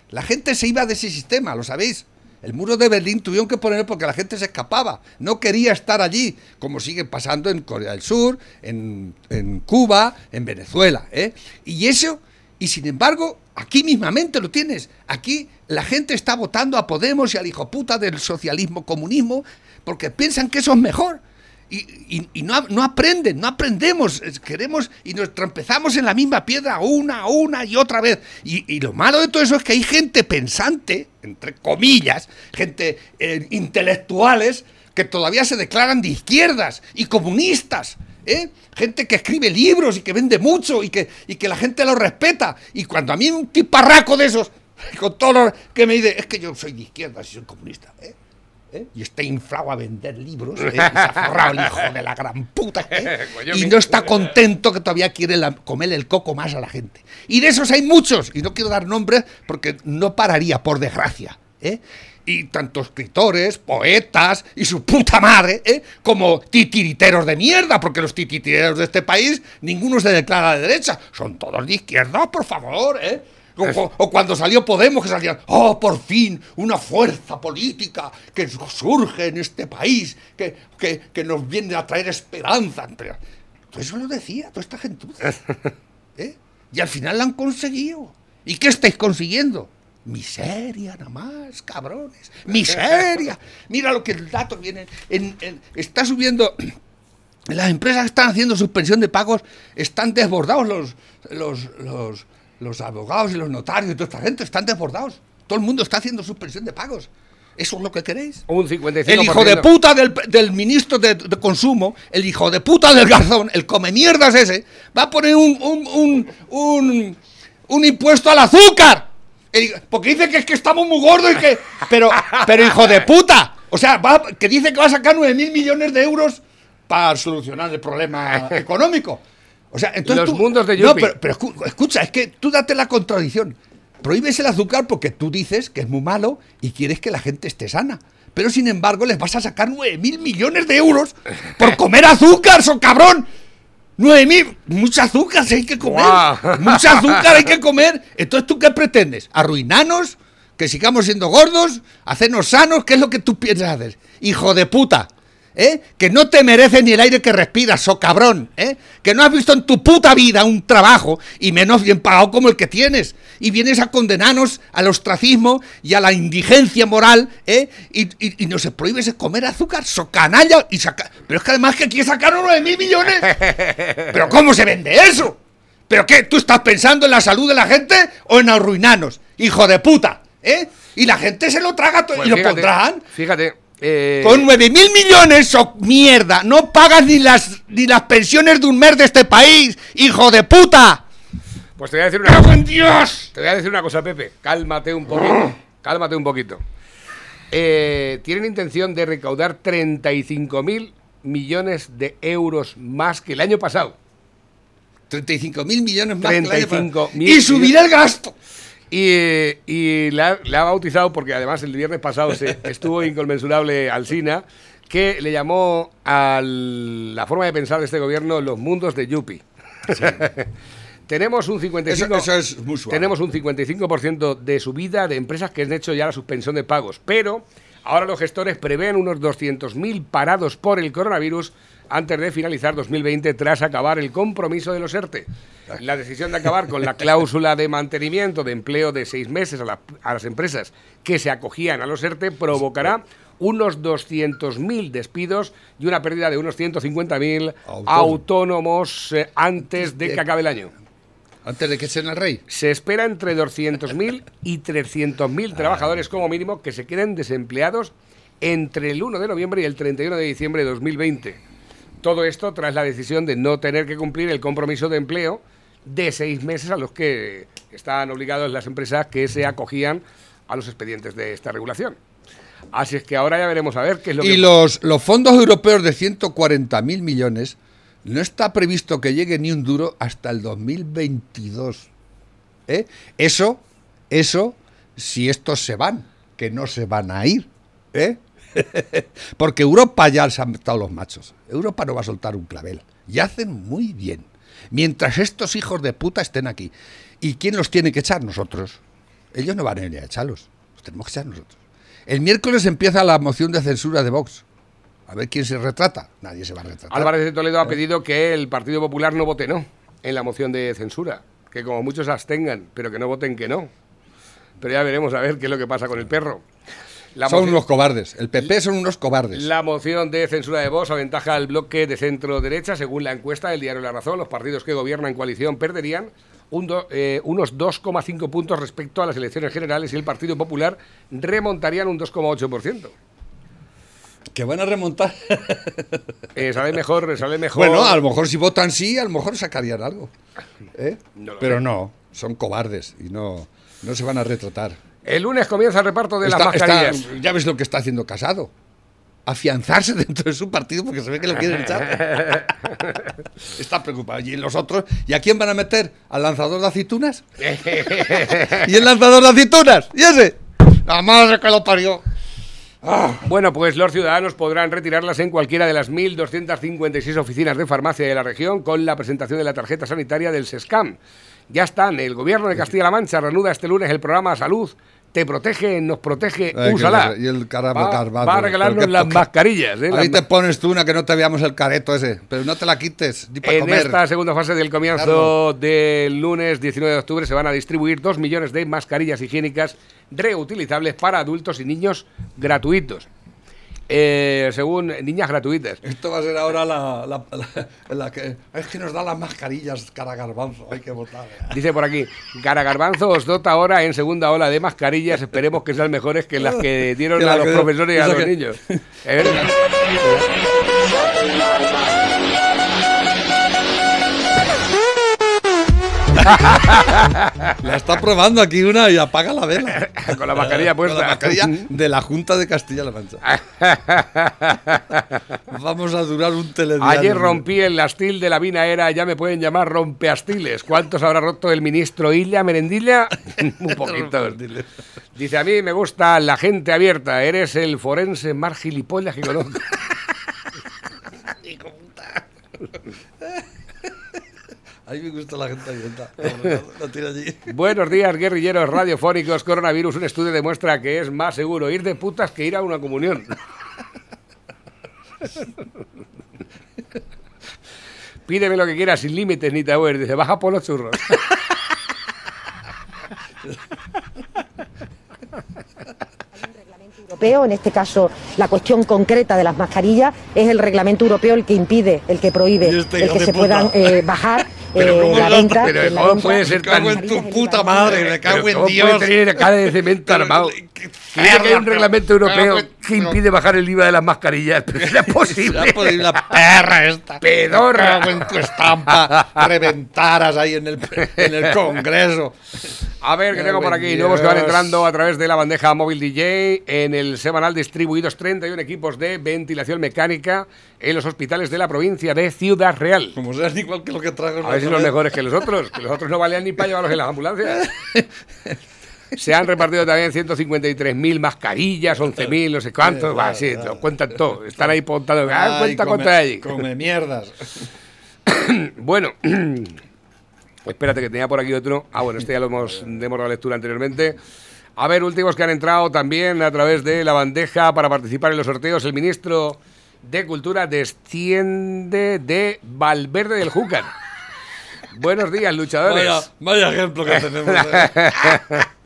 La gente se iba de ese sistema, ¿lo sabéis? El muro de Berlín tuvieron que ponerlo porque la gente se escapaba, no quería estar allí, como sigue pasando en Corea del Sur, en, en Cuba, en Venezuela. ¿eh? Y eso, y sin embargo, aquí mismamente lo tienes. Aquí la gente está votando a Podemos y al hijo puta del socialismo comunismo porque piensan que eso es mejor. Y, no, aprenden, no aprendemos, queremos y nos trompezamos en la misma piedra una, una y otra vez. Y, y, lo malo de todo eso es que hay gente pensante, entre comillas, gente eh, intelectuales, que todavía se declaran de izquierdas y comunistas. ¿Eh? Gente que escribe libros y que vende mucho y que, y que la gente lo respeta. Y cuando a mí un tiparraco de esos, con todo lo que me dice, es que yo soy de izquierda, si soy comunista. ¿eh? ¿Eh? y está inflado a vender libros, ¿eh? y se ha forrado el hijo de la gran puta, ¿eh? y no está contento que todavía quiere la, comer el coco más a la gente. Y de esos hay muchos, y no quiero dar nombres porque no pararía, por desgracia. Y tanto escritores, poetas y su puta madre, ¿eh? como titiriteros de mierda, porque los titiriteros de este país, ninguno se declara de derecha, son todos de izquierda, por favor, ¿eh? O, o, cuando salió Podemos, que salían, oh, por fin, una fuerza política que surge en este país, que, que, que nos viene a traer esperanza. Pero, todo eso lo decía toda esta gentuza. ¿eh? Y al final la han conseguido. ¿Y qué estáis consiguiendo? Miseria nada más, cabrones. Miseria. Mira lo que el dato viene. En, en, está subiendo. Las empresas que están haciendo suspensión de pagos están desbordados los, los, los los abogados y los notarios y toda esta gente están desbordados. Todo el mundo está haciendo suspensión de pagos. ¿Eso es lo que queréis?
Un 55%.
El hijo de puta del, del ministro de, de, Consumo, el hijo de puta del garzón, el come mierdas ese, va a poner un, un, un, un, un impuesto al azúcar. Porque dice que es que estamos muy gordos y que... Pero, pero hijo de puta. O sea, va, que dice que va a sacar 9 mil millones de euros para solucionar el problema económico. O sea, entonces
los
tú,
mundos de
No, pero, pero, escucha, es que tú date la contradicción. Prohíbes el azúcar porque tú dices que es muy malo y quieres que la gente esté sana. Pero sin embargo, les vas a sacar 9 mil millones de euros por comer azúcar, son cabrón. 9 mil, mucha azúcar hay que comer. Wow. Mucha azúcar hay que comer. Entonces, ¿tú qué pretendes? ¿Arruinarnos? ¿Que sigamos siendo gordos? ¿Hacernos sanos? ¿Qué es lo que tú piensas hacer? Hijo de puta. ¿Eh? Que no te merece ni el aire que respiras, so cabrón, ¿eh? Que no has visto en tu puta vida un trabajo y menos bien pagado como el que tienes. Y vienes a condenarnos al ostracismo y a la indigencia moral, ¿eh? Y, y, y nos prohíbes comer azúcar, so canalla y saca... Pero es que además que quieres sacar uno de mil millones. Pero ¿cómo se vende eso? ¿Pero qué? ¿Tú estás pensando en la salud de la gente o en arruinarnos? Hijo de puta, ¿eh? Y la gente se lo traga todo
Pues
y lo
fíjate,
pondrán.
Fíjate. Eh,
Con 9 mil millones, o mierda, no pagas ni las, ni las pensiones de un mes de este país, hijo de puta.
Pues te voy a decir una
¡Cago
cosa.
Dios!
Te voy a decir una cosa, Pepe. Cálmate un poquito. Cálmate un poquito. Eh, tienen intención de recaudar 35 mil millones de euros más que el año pasado.
35 mil millones más que el año
35
pasado. Y subir el gasto.
Y, y la, la ha bautizado porque además el viernes pasado se estuvo inconmensurable Alsina, que le llamó a la forma de pensar de este gobierno los mundos de Yupi. tenemos un 55
Eso, eso es muy suave.
tenemos un 55% de subida de empresas que han hecho ya la suspensión de pagos, pero ahora los gestores prevén unos 200.000 parados por el coronavirus antes de finalizar 2020 tras acabar el compromiso de los ERTE. La decisión de acabar con la cláusula de mantenimiento de empleo de seis meses a, la- a las empresas que se acogían a los ERTE provocará unos 200.000 despidos y una pérdida de unos 150.000
Autónomos.
autónomos eh, antes de que acabe el año.
Antes de que sean el rey.
Se espera entre 200.000 y 300.000 trabajadores como mínimo que se queden desempleados entre el 1 de noviembre y el 31 de diciembre de 2020. Todo esto tras la decisión de no tener que cumplir el compromiso de empleo de seis meses a los que están obligados las empresas que se acogían a los expedientes de esta regulación. Así es que ahora ya veremos a ver qué es lo
Y
que...
los, los fondos europeos de 140.000 millones no está previsto que llegue ni un duro hasta el 2022. ¿Eh? Eso, eso, si estos se van, que no se van a ir. ¿eh? Porque Europa ya se han estado los machos. Europa no va a soltar un clavel. Y hacen muy bien. Mientras estos hijos de puta estén aquí. ¿Y quién los tiene que echar? Nosotros. Ellos no van a ir a echarlos. Los tenemos que echar nosotros. El miércoles empieza la moción de censura de Vox. A ver quién se retrata. Nadie se va a retratar.
Álvarez de Toledo ha pedido que el Partido Popular no vote no en la moción de censura. Que como muchos abstengan, pero que no voten que no. Pero ya veremos a ver qué es lo que pasa con el perro. La
son
moción-
unos cobardes. El PP son unos cobardes.
La moción de censura de Vox aventaja al bloque de centro-derecha. Según la encuesta del diario La Razón, los partidos que gobiernan en coalición perderían un do- eh, unos 2,5 puntos respecto a las elecciones generales y el Partido Popular remontarían un 2,8%.
Que van a remontar.
Eh, sale mejor, sale mejor.
bueno, a lo mejor si votan sí, a lo mejor sacarían algo. ¿Eh?
No
Pero
sé.
no, son cobardes y no, no se van a retratar.
El lunes comienza el reparto de las
está-
mascarillas.
ya ves lo que está haciendo Casado. Afianzarse dentro de su partido porque se ve que lo quieren echar. está preocupado. ¿Y los otros? ¿Y a quién van a meter? ¿Al lanzador de aceitunas? ¿Y el lanzador de aceitunas? ¿Y ese? La madre que lo parió.
Bueno, pues los ciudadanos podrán retirarlas en cualquiera de las 1.256 oficinas de farmacia de la región con la presentación de la tarjeta sanitaria del SESCAM. Ya están, el gobierno de Castilla-La Mancha reanuda este lunes el programa Salud. Te protege, nos protege,
Ay,
úsala.
y el cara-
va, va a regalarnos las mascarillas. ¿eh?
Ahí
Las
te pones tú una que no te veamos el careto ese. Pero no te la quites, ni para
En
comer.
esta segunda fase del comienzo
Claro.
del lunes 19 de octubre se van a distribuir dos millones de mascarillas higiénicas reutilizables para adultos y niños gratuitos. Eh, según niñas gratuitas.
Esto va a ser ahora la, la- la- la que... Es que nos da las mascarillas, cara garbanzo. Hay que votar.
Dice por aquí, Cara Garbanzo os dota ahora en segunda ola de mascarillas. Esperemos que sean mejores que las que dieron a los profesores y a los
que-
niños. Es
La está probando aquí una y apaga la vela.
Con la mascarilla
Con
puesta.
la mascarilla de la Junta de Castilla-La Mancha. Vamos a durar un telediario.
Ayer rompí el astil de la vinaera, ya me pueden llamar rompeastiles. ¿Cuántos habrá roto el ministro Illa Merendilla? Un poquito. Dice, a mí me gusta la gente abierta, eres el forense más gilipollas que conozco.
A mí me gusta la gente abierta. Allí.
Buenos días, guerrilleros radiofónicos. Coronavirus, un estudio demuestra que es más seguro ir de putas que ir a una comunión. Pídeme lo que quieras sin límites ni tabúes. Dice, baja por los churros.
europeo, en este caso la cuestión concreta de las mascarillas, es el reglamento europeo el que impide, el que prohíbe,
este
el que se
puta.
puedan eh, bajar
Pero ¿cómo
la venta.
pero
la
¿cómo puede ser tan-
Me cago en tu puta madre, me cago en
¿cómo
Dios.
puede tener cara de cemento armado? Dice que hay un reglamento europeo
pero-
que impide bajar el IVA de las mascarillas. Pero será posible.
La perra esta.
Pedorra.
En tu estampa. Reventaras ahí en el, en el Congreso.
A ver, que
Qué
tengo por aquí nuevos que van
Dios.
entrando a través de la bandeja móvil DJ. En el semanal distribuidos 31 equipos de ventilación mecánica en los hospitales de la provincia de Ciudad Real.
Como sean igual que lo que trago.
A ver si son mejores que los otros, que los otros no valían ni para llevarlos en las ambulancias. Se han repartido también 153.000 mascarillas, 11.000, no sé cuántos. Va, sí, lo cuentan todo. Están ahí contando. Ah, cuenta cuánto hay allí.
Come mierdas.
Bueno, espérate que tenía por aquí otro. Ah, bueno, este ya lo hemos, hemos dado lectura anteriormente. A ver, últimos que han entrado también a través de la bandeja para participar en los sorteos. El ministro de Cultura desciende de Valverde del Júcar. Buenos días, luchadores.
Vaya, vaya ejemplo que tenemos. ¿eh?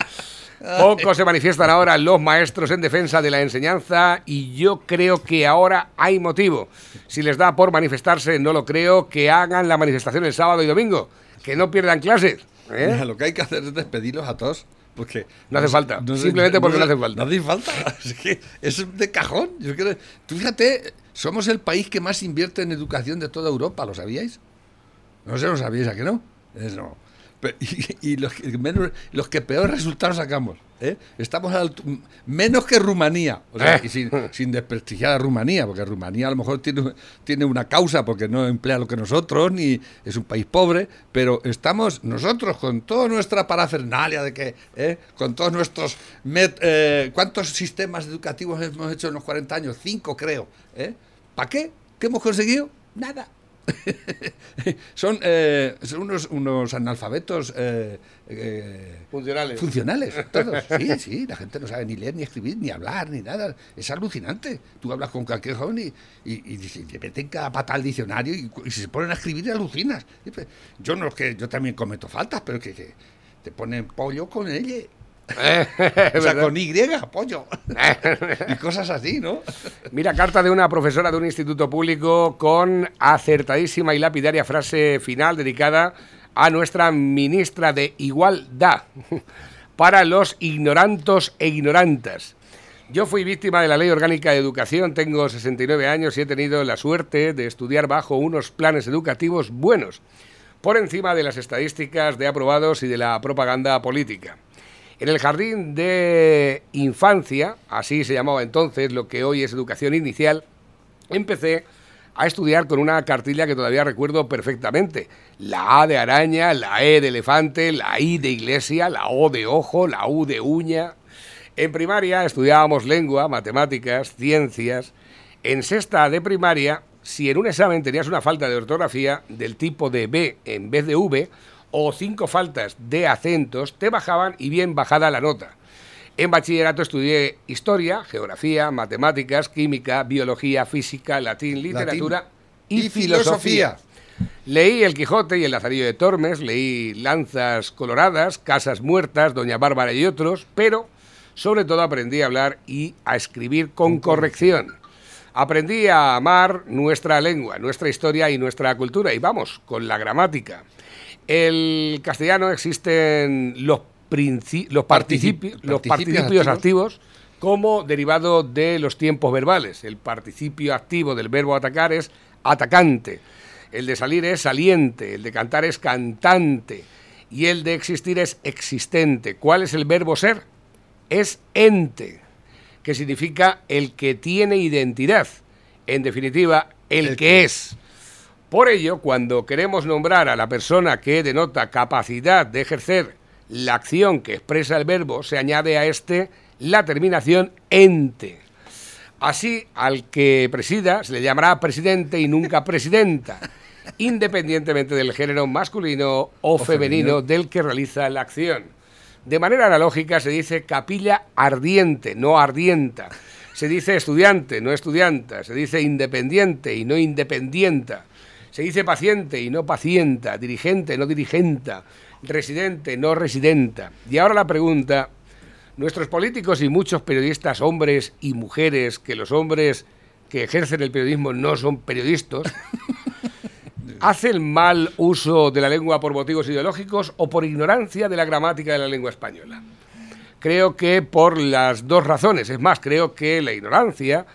Pocos se manifiestan ahora los maestros en defensa de la enseñanza y yo creo que ahora hay motivo. Si les da por manifestarse, no lo creo, que hagan la manifestación el sábado y domingo, que no pierdan clases. ¿eh?
Mira, lo que hay que hacer es despedirlos a todos. Porque
No hace falta, simplemente porque no hace falta.
No hace falta. Es que es de cajón. Yo creo, tú fíjate, somos el país que más invierte en educación de toda Europa, ¿lo sabíais? No sé, lo sabíais, ¿a que no? Es no. Y, y los, que menos, los que peor resultados sacamos. ¿eh? Estamos al menos que Rumanía. O sea,
Eh.
y sin, sin desprestigiar a Rumanía, porque Rumanía a lo mejor tiene, tiene una causa porque no emplea lo que nosotros, ni es un país pobre, pero estamos nosotros con toda nuestra parafernalia de que, ¿eh? con todos nuestros... met- eh, ¿Cuántos sistemas educativos hemos hecho en los 40 años? Cinco, creo. ¿eh? ¿Para qué? ¿Qué hemos conseguido? Nada. son, eh, son unos, unos analfabetos eh, eh,
Funcionales.
funcionales, todos. Sí, sí, la gente no sabe ni leer, ni escribir, ni hablar, ni nada. Es alucinante. Tú hablas con cualquier joven y, y, y dice, te meten cada pata al diccionario y, si se ponen a escribir alucinas. Yo no es que yo también cometo faltas, pero que, que te ponen pollo con ella. O sea, con Y, pollo. y cosas así, ¿no?
Mira, carta de una profesora de un instituto público con acertadísima y lapidaria frase final dedicada a nuestra ministra de Igualdad para los ignorantos e ignorantas. Yo fui víctima de la Ley Orgánica de Educación, tengo 69 años y he tenido la suerte de estudiar bajo unos planes educativos buenos, por encima de las estadísticas de aprobados y de la propaganda política. En el jardín de infancia, así se llamaba entonces lo que hoy es educación inicial, empecé a estudiar con una cartilla que todavía recuerdo perfectamente. La A de araña, la E de elefante, la I de iglesia, la O de ojo, la U de uña. En primaria estudiábamos lengua, matemáticas, ciencias. En sexta de primaria, si en un examen tenías una falta de ortografía del tipo de B en vez de V, o cinco faltas de acentos, te bajaban y bien bajada la nota. En bachillerato estudié historia, geografía, matemáticas, química, biología, física, latín, literatura y,
y
filosofía.
filosofía.
Leí El Quijote y El Lazarillo de Tormes, leí Lanzas Coloradas, Casas Muertas, Doña Bárbara y otros, pero sobre todo aprendí a hablar y a escribir con corrección. Aprendí a amar nuestra lengua, nuestra historia y nuestra cultura, y vamos, con la gramática. El castellano existen los, los, participi-
Particip-
los
participios
participios
activos.
activos como derivado de los tiempos verbales. El participio activo del verbo atacar es atacante. El de salir es saliente, el de cantar es cantante y el de existir es existente. ¿Cuál es el verbo ser? Es ente, que significa el que tiene identidad. En definitiva, el,
El
que es. Por ello, cuando queremos nombrar a la persona que denota capacidad de ejercer la acción que expresa el verbo, se añade a este la terminación ente. Así, al que presida se le llamará presidente y nunca presidenta, independientemente del género masculino o, femenino,
femenino.
del que realiza la acción. De manera analógica se dice capilla ardiente, no ardienta. Se dice estudiante, no estudianta. Se dice independiente y no independienta. Se dice paciente y no pacienta. Dirigente, no dirigenta. Residente, no residenta. Y ahora la pregunta, nuestros políticos y muchos periodistas, hombres y mujeres, que los hombres que ejercen el periodismo no son periodistas, ¿hacen mal uso de la lengua por motivos ideológicos o por ignorancia de la gramática de la lengua española? Creo que por las dos razones. Es más, creo que la ignorancia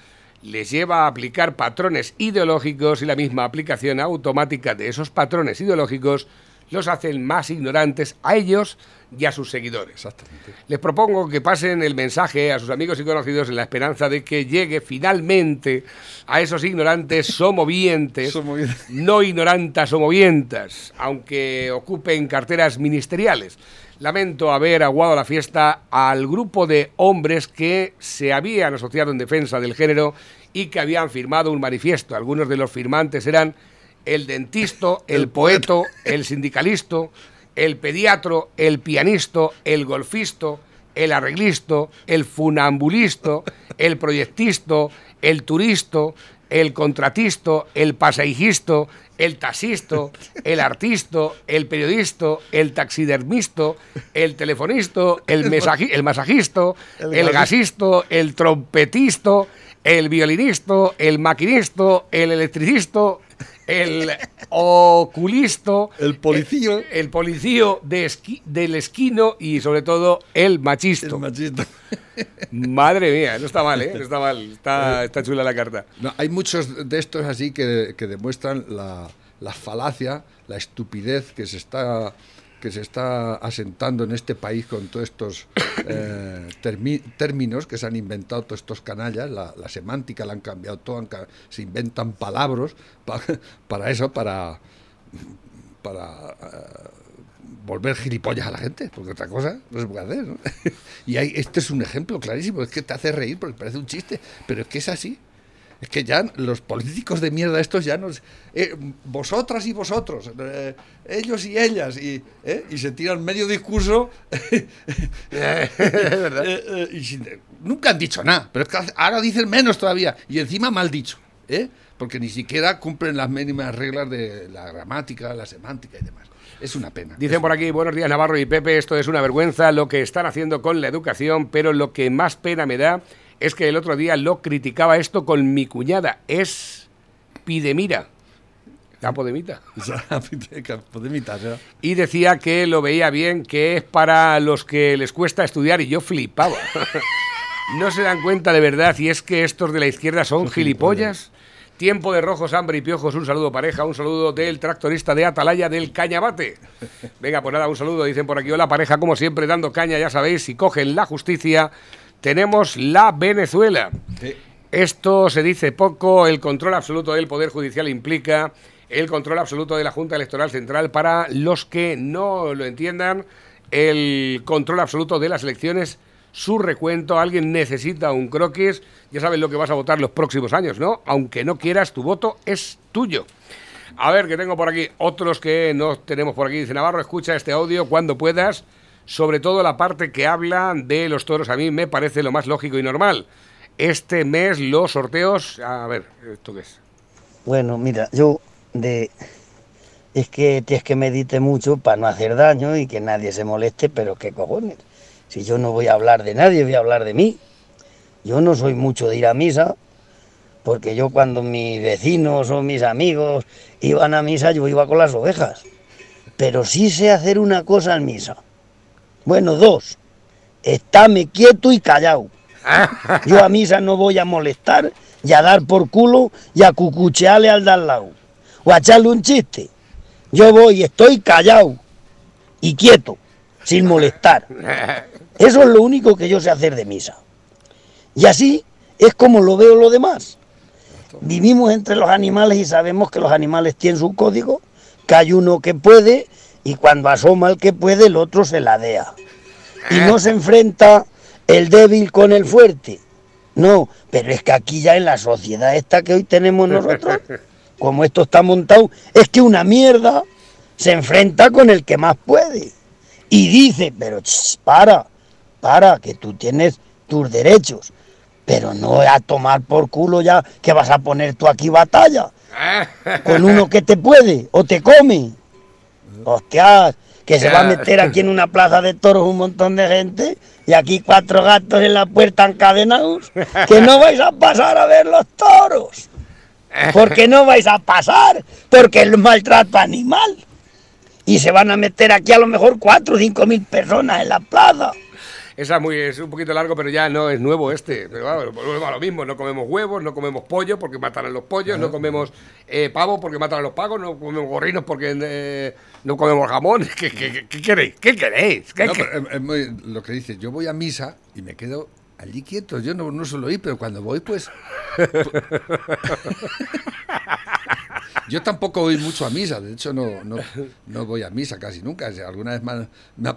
les lleva a aplicar patrones ideológicos y la misma aplicación automática de esos patrones ideológicos los hacen más ignorantes a ellos y a sus seguidores.
Exactamente.
Les propongo que pasen el mensaje a sus amigos y conocidos en la esperanza de que llegue finalmente a esos ignorantes somovientes,
Somovientes.
no ignorantas somovientas, aunque ocupen carteras ministeriales. Lamento haber aguado la fiesta al grupo de hombres que se habían asociado en defensa del género y que habían firmado un manifiesto. Algunos de los firmantes eran el dentista, el, poeto, el sindicalisto, el pediatro, el pianista, el golfisto, el arreglisto, el funambulisto, el proyectisto, el turisto, el contratisto, el pasaijisto, el taxisto, el artisto, el periodista, el taxidermisto, el telefonisto, el, mesaji- el masajisto,
El
el
gasi-
gasisto, el trompetisto, el violinista, el maquinisto, el electricista, el oculisto,
El policío.
el, el policío de esqui- del esquino y sobre todo el machisto.
El machista.
Madre mía, no está mal, ¿eh? No está mal, está, está chula la carta.
No, hay muchos de estos así que, que demuestran la, la falacia, la estupidez que se está que se está asentando en este país con todos estos eh, términos que se han inventado todos estos canallas, la, la semántica la han cambiado todo, se inventan palabras pa- para eso, para, para eh, volver gilipollas a la gente, porque otra cosa no se puede hacer. ¿no? y hay, este es un ejemplo clarísimo, es que te hace reír porque parece un chiste, pero es que es así. Es que ya los políticos de mierda estos ya nos... eh, vosotras y vosotros, eh, ellos y ellas, y, eh, y se tiran medio discurso y sin- nunca han dicho nada, pero es que ahora dicen menos todavía, y encima mal dicho, ¿eh? porque ni siquiera cumplen las mínimas reglas de la gramática, la semántica y demás. Es una pena.
Dicen por aquí, buenos días Navarro y Pepe, esto es una vergüenza lo que están haciendo con la educación, pero lo que más pena me da es que el otro día lo criticaba esto con mi cuñada, es Pidemira, Capodemita.
Podem imitar, ¿eh?
Y decía que lo veía bien, que es para los que les cuesta estudiar y yo flipaba. no se dan cuenta de verdad y es que estos de la izquierda son gilipollas. Tiempo de rojos, hambre y piojos. Un saludo pareja, un saludo del tractorista de Atalaya del Cañabate. Venga, pues nada, un saludo. Dicen por aquí, hola pareja, como siempre, dando caña, ya sabéis, si cogen la justicia, tenemos la Venezuela. Esto se dice poco, el control absoluto del Poder Judicial implica el control absoluto de la Junta Electoral Central para los que no lo entiendan, el control absoluto de las elecciones, su recuento, alguien necesita un croquis, ya sabes lo que vas a votar los próximos años, ¿no? Aunque no quieras, tu voto es tuyo. A ver, que tengo por aquí otros que no tenemos por aquí. Dice Navarro, escucha este audio cuando puedas, sobre todo la parte que habla de los toros. A mí me parece lo más lógico y normal. Este mes los sorteos... A ver, ¿esto qué es?
Bueno, mira, yo de es que tienes que medite mucho para no hacer daño y que nadie se moleste, pero qué cojones. Si yo no voy a hablar de nadie, voy a hablar de mí. Yo no soy mucho de ir a misa, porque yo cuando mis vecinos o mis amigos iban a misa, yo iba con las ovejas. Pero sí sé hacer una cosa en misa. Bueno, dos. Estáme quieto y callado. Yo a misa no voy a molestar y a dar por culo y a cucuchearle al de al lado. O a echarle un chiste. Yo voy y estoy callado y quieto, sin molestar. Eso es lo único que yo sé hacer de misa. Y así es como lo veo lo demás. Vivimos entre los animales y sabemos que los animales tienen su código, que hay uno que puede y cuando asoma el que puede el otro se ladea. Y no se enfrenta el débil con el fuerte. No, pero es que aquí ya en la sociedad esta que hoy tenemos nosotros, como esto está montado, es que una mierda se enfrenta con el que más puede. Y dice, pero ch, para, para, que tú tienes tus derechos, pero no a tomar por culo ya que vas a poner tú aquí batalla con uno que te puede o te come. Hostias, que se va a meter aquí en una plaza de toros un montón de gente y aquí cuatro gatos en la puerta encadenados, que no vais a pasar a ver los toros. Porque no vais a pasar, porque el maltrato animal. Y se van a meter aquí a lo mejor cuatro o cinco mil personas en la plaza.
Esa es, muy, es un poquito largo, pero ya no es nuevo este. Pero bueno, volvemos a lo mismo. No comemos huevos, no comemos pollo porque matan a los pollos, no comemos eh, pavo porque matan a los pavos, no comemos gorrinos porque eh, no comemos jamón. ¿Qué, qué- qué- qué queréis? ¿Qué queréis? ¿Qué
No,
que-
pero es- es muy- lo que dices, yo voy a misa y me quedo allí quieto. Yo no, no suelo ir, pero cuando voy, pues. yo tampoco voy mucho a misa. De hecho, no, no, no voy a misa casi nunca. Alguna vez me me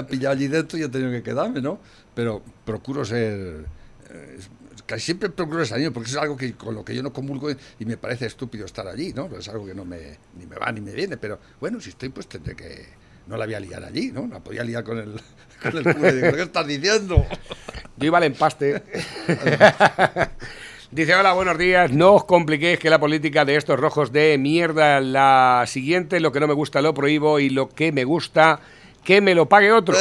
ha, pillado allí dentro y he tenido que quedarme, ¿no? Pero procuro ser. eh, casi siempre procuro salir porque es algo que con lo que yo no comulgo y me parece estúpido estar allí, ¿no? Es algo que no me, ni me va ni me viene, pero bueno, si estoy, pues tendré que, no la voy a liar allí, ¿no? La podía liar con el, con el cura digo, ¿qué estás diciendo?
Yo iba al empaste. Dice, hola, buenos días. No os compliquéis que la política de estos rojos de mierda. La siguiente, lo que no me gusta lo prohíbo y lo que me gusta, que me lo pague otro.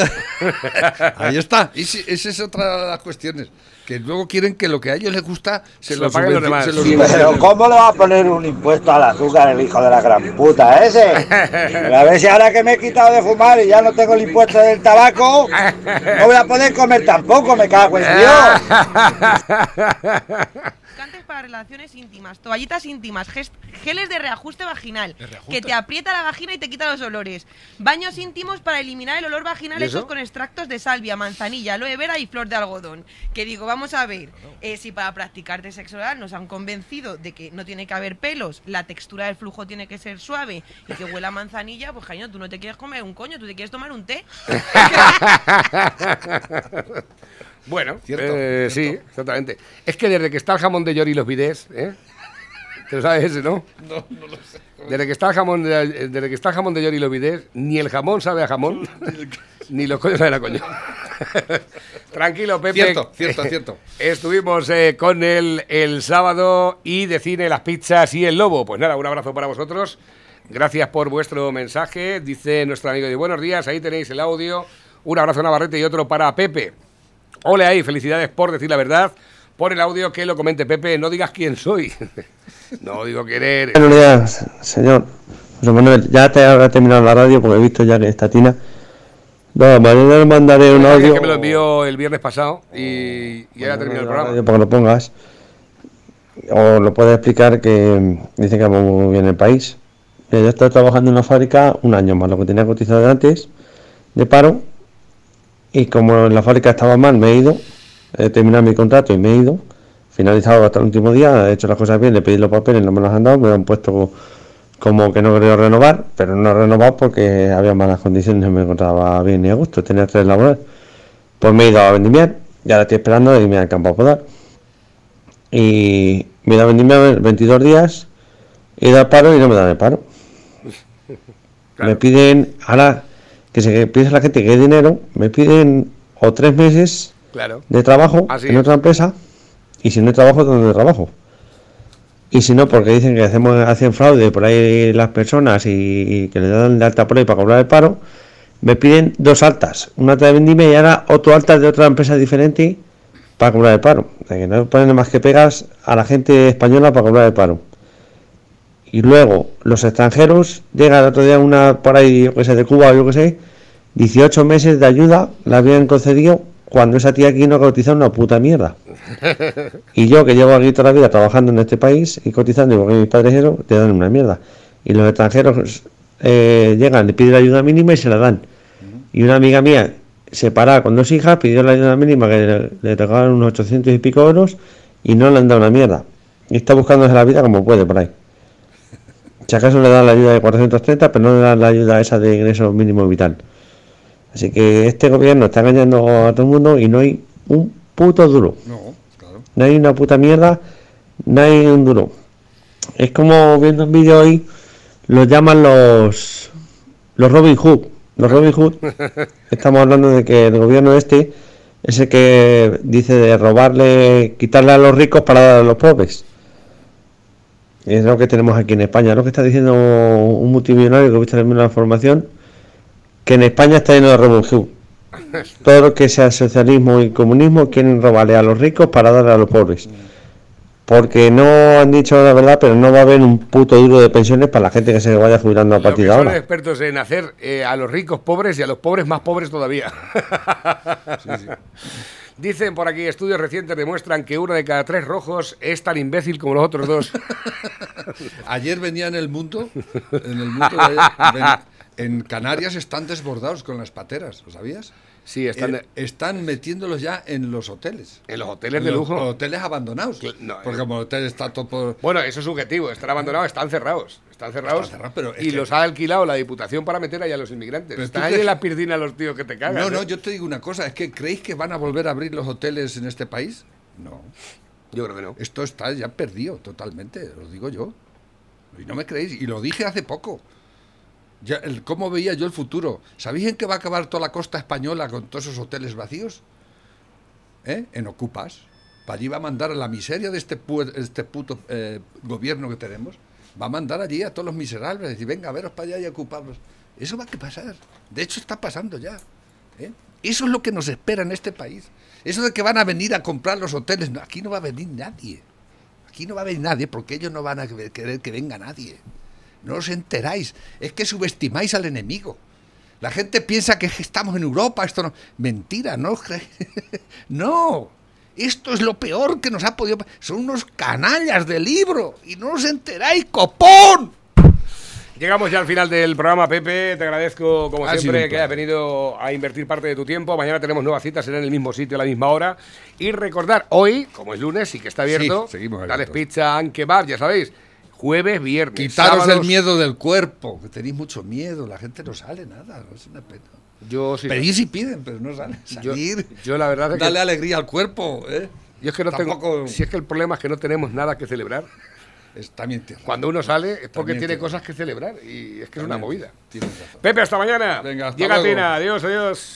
Ahí está. Y si- esa es otra de las cuestiones. Que luego quieren que lo que a ellos les gusta se,
Se
lo
lo paguen los demás. Sí.
Pero ¿cómo le va a poner un impuesto al azúcar el hijo de la gran puta ese? A ver si ahora que me he quitado de fumar y ya no tengo el impuesto del tabaco, no voy a poder comer tampoco, me cago en Dios.
para relaciones íntimas, toallitas íntimas, geles de reajuste vaginal,
¿De reajuste?
que te aprieta la vagina y te quita los olores, baños íntimos para eliminar el olor vaginal hechos con extractos de salvia, manzanilla, aloe vera y flor de algodón. Que digo, vamos a ver, eh, si para practicarte sexo oral nos han convencido de que no tiene que haber pelos, la textura del flujo tiene que ser suave y que huela a manzanilla, pues cariño, tú no te quieres comer un coño, tú te quieres tomar un té.
Bueno,
Cierto,
eh, sí,
cierto.
exactamente. Es que desde que está el jamón de York y los bidés, ¿eh? ¿Te lo sabes ese, no?
No, no lo sé.
Desde que está el jamón de, desde que está el jamón de York y los bidés, ni el jamón sabe a jamón, ni los coños saben a coño. Tranquilo, Pepe.
Cierto, cierto, cierto.
Estuvimos eh, con él el sábado y de cine Las Pizzas y el Lobo. Pues nada, un abrazo para vosotros. Gracias por vuestro mensaje. Dice nuestro amigo de buenos días, ahí tenéis el audio. Un abrazo a Navarrete y otro para Pepe. Ole ahí, felicidades por decir la verdad. Por el audio que lo comente Pepe, no digas quién soy. no digo quién eres.
Buenos días, señor. José Manuel, ya te habrá terminado la radio porque he visto ya que está Tina. No, mañana le mandaré un audio.
que me lo envió el viernes pasado y, y ahora terminó el programa.
Para que lo pongas. O lo puedes explicar que dice que va muy bien el país. Yo he estado trabajando en una fábrica un año más, lo que tenía cotizado de antes, de paro. Y como en la fábrica estaba mal, me he ido. He terminado mi contrato y me he ido. Finalizado hasta el último día, he hecho las cosas bien, le pedí los papeles, no me los han dado, me han puesto como que no quería renovar, pero no he renovado porque había malas condiciones, no me encontraba bien ni a gusto, tenía estrés laboral. Pues me he ido a vendimiar, y ahora estoy esperando a irme al campo a podar. Y me he ido a vendimiar 22 días, he ido al paro y no me dan el paro. Me piden, ahora que se piensa la gente que hay dinero, me piden o tres meses
Claro.
de trabajo
Así
en
es.
otra empresa y si no hay trabajo, ¿dónde trabajo? Y si no, porque dicen que hacemos hacen fraude por ahí las personas y, y que le dan de alta por ahí para cobrar el paro, me piden dos altas, una alta de vendimia y ahora otro alta de otra empresa diferente para cobrar el paro. O sea, que no ponen más que pegas a la gente española para cobrar el paro. Y luego los extranjeros, llega el otro día una por ahí, yo que sé, de Cuba o yo que sé, 18 meses de ayuda la habían concedido cuando esa tía aquí no cotizado una puta mierda. Y yo que llevo aquí toda la vida trabajando en este país y cotizando, porque mis padres eso, te dan una mierda. Y los extranjeros eh, llegan, le piden la ayuda mínima y se la dan. Y una amiga mía, separada con dos hijas, pidió la ayuda mínima que le, le unos 800 y pico euros y no le han dado una mierda. Y está buscándose la vida como puede por ahí. Si acaso le dan la ayuda de 430, pero no le dan la ayuda esa de ingreso mínimo vital. Así que este gobierno está engañando a todo el mundo y no hay un puto duro.
No, claro.
No hay una puta mierda, no hay un duro. Es como viendo un vídeo hoy, los llaman los los Robin Hood. Los Robin Hood, estamos hablando de que el gobierno este es el que dice de robarle, quitarle a los ricos para dar a los pobres. Es lo que tenemos aquí en España. Lo que está diciendo un multimillonario que también en la formación, que en España está lleno de Hood. Todo lo que sea socialismo y comunismo quieren robarle a los ricos para darle a los pobres. Porque no han dicho la verdad, pero no va a haber un puto duro de pensiones para la gente que se vaya jubilando a partir de
son
ahora.
expertos en hacer eh, a los ricos pobres y a los pobres más pobres todavía. Dicen por aquí, estudios recientes demuestran que uno de cada tres rojos es tan imbécil como los otros dos.
Ayer venía en el mundo, en el mundo de ayer, ven- en Canarias están desbordados con las pateras, ¿lo sabías?
Sí, están,
Eh, están metiéndolos ya en los hoteles.
en los hoteles
En
de
los
lujo.
Hoteles abandonados.
no,
porque
eh.
como el hotel está todo por...
Bueno, eso es subjetivo, están abandonados, están cerrados. Están cerrados.
Están cerrados, pero es
y
que-
los ha alquilado la Diputación para meter ahí a los inmigrantes.
Pero
Están ahí
crees-
en la piscina los tíos que te cagan.
No, no,
¿eh?
yo te digo una cosa, es que ¿creéis que van a volver a abrir los hoteles en este país? No.
Yo creo que no.
Esto está ya perdido totalmente, lo digo yo. Y no me creéis, y lo dije hace poco. Ya, el, ¿Cómo veía yo el futuro? ¿Sabéis en qué va a acabar toda la costa española con todos esos hoteles vacíos? ¿Eh? En Ocupas. Para allí va a mandar a la miseria de este, pu- este puto eh, gobierno que tenemos. Va a mandar allí a todos los miserables, decir, venga, a veros para allá y ocuparlos. Eso va a pasar. De hecho, está pasando ya. ¿eh? Eso es lo que nos espera en este país. Eso de que van a venir a comprar los hoteles. aquí no va a venir nadie. Aquí no va a venir nadie porque ellos no van a querer que venga nadie. No os enteráis. Es que subestimáis al enemigo. La gente piensa que estamos en Europa. Esto no. Mentira, no. no. Esto es lo peor que nos ha podido... Son unos canallas de libro y no os enteráis, copón.
Llegamos ya al final del programa, Pepe. Te agradezco, como
Ha
siempre, que hayas venido a invertir parte de tu tiempo. Mañana tenemos nuevas citas, será en el mismo sitio, a la misma hora. Y recordar, hoy, como es lunes y que está abierto,
Sí, seguimos.
Pizza and Kebab, ya sabéis. Jueves, viernes.
Quitaros
sábados.
el miedo del cuerpo, que tenéis mucho miedo, la gente no sale nada, es una pena.
Yo sí.
Pedir sí piden, pero no salen.
Yo,
Salir,
yo la verdad es que.
darle alegría al cuerpo. ¿eh?
Yo es que no tengo.
Tampoco-
Si es que el problema es que no tenemos nada que celebrar.
Es, también
Cuando uno sale es porque
También
tiene cosas que celebrar. Y es que es una movida. Pepe, hasta mañana.
Venga, hasta
Llega
luego.
Tina. Adiós, adiós.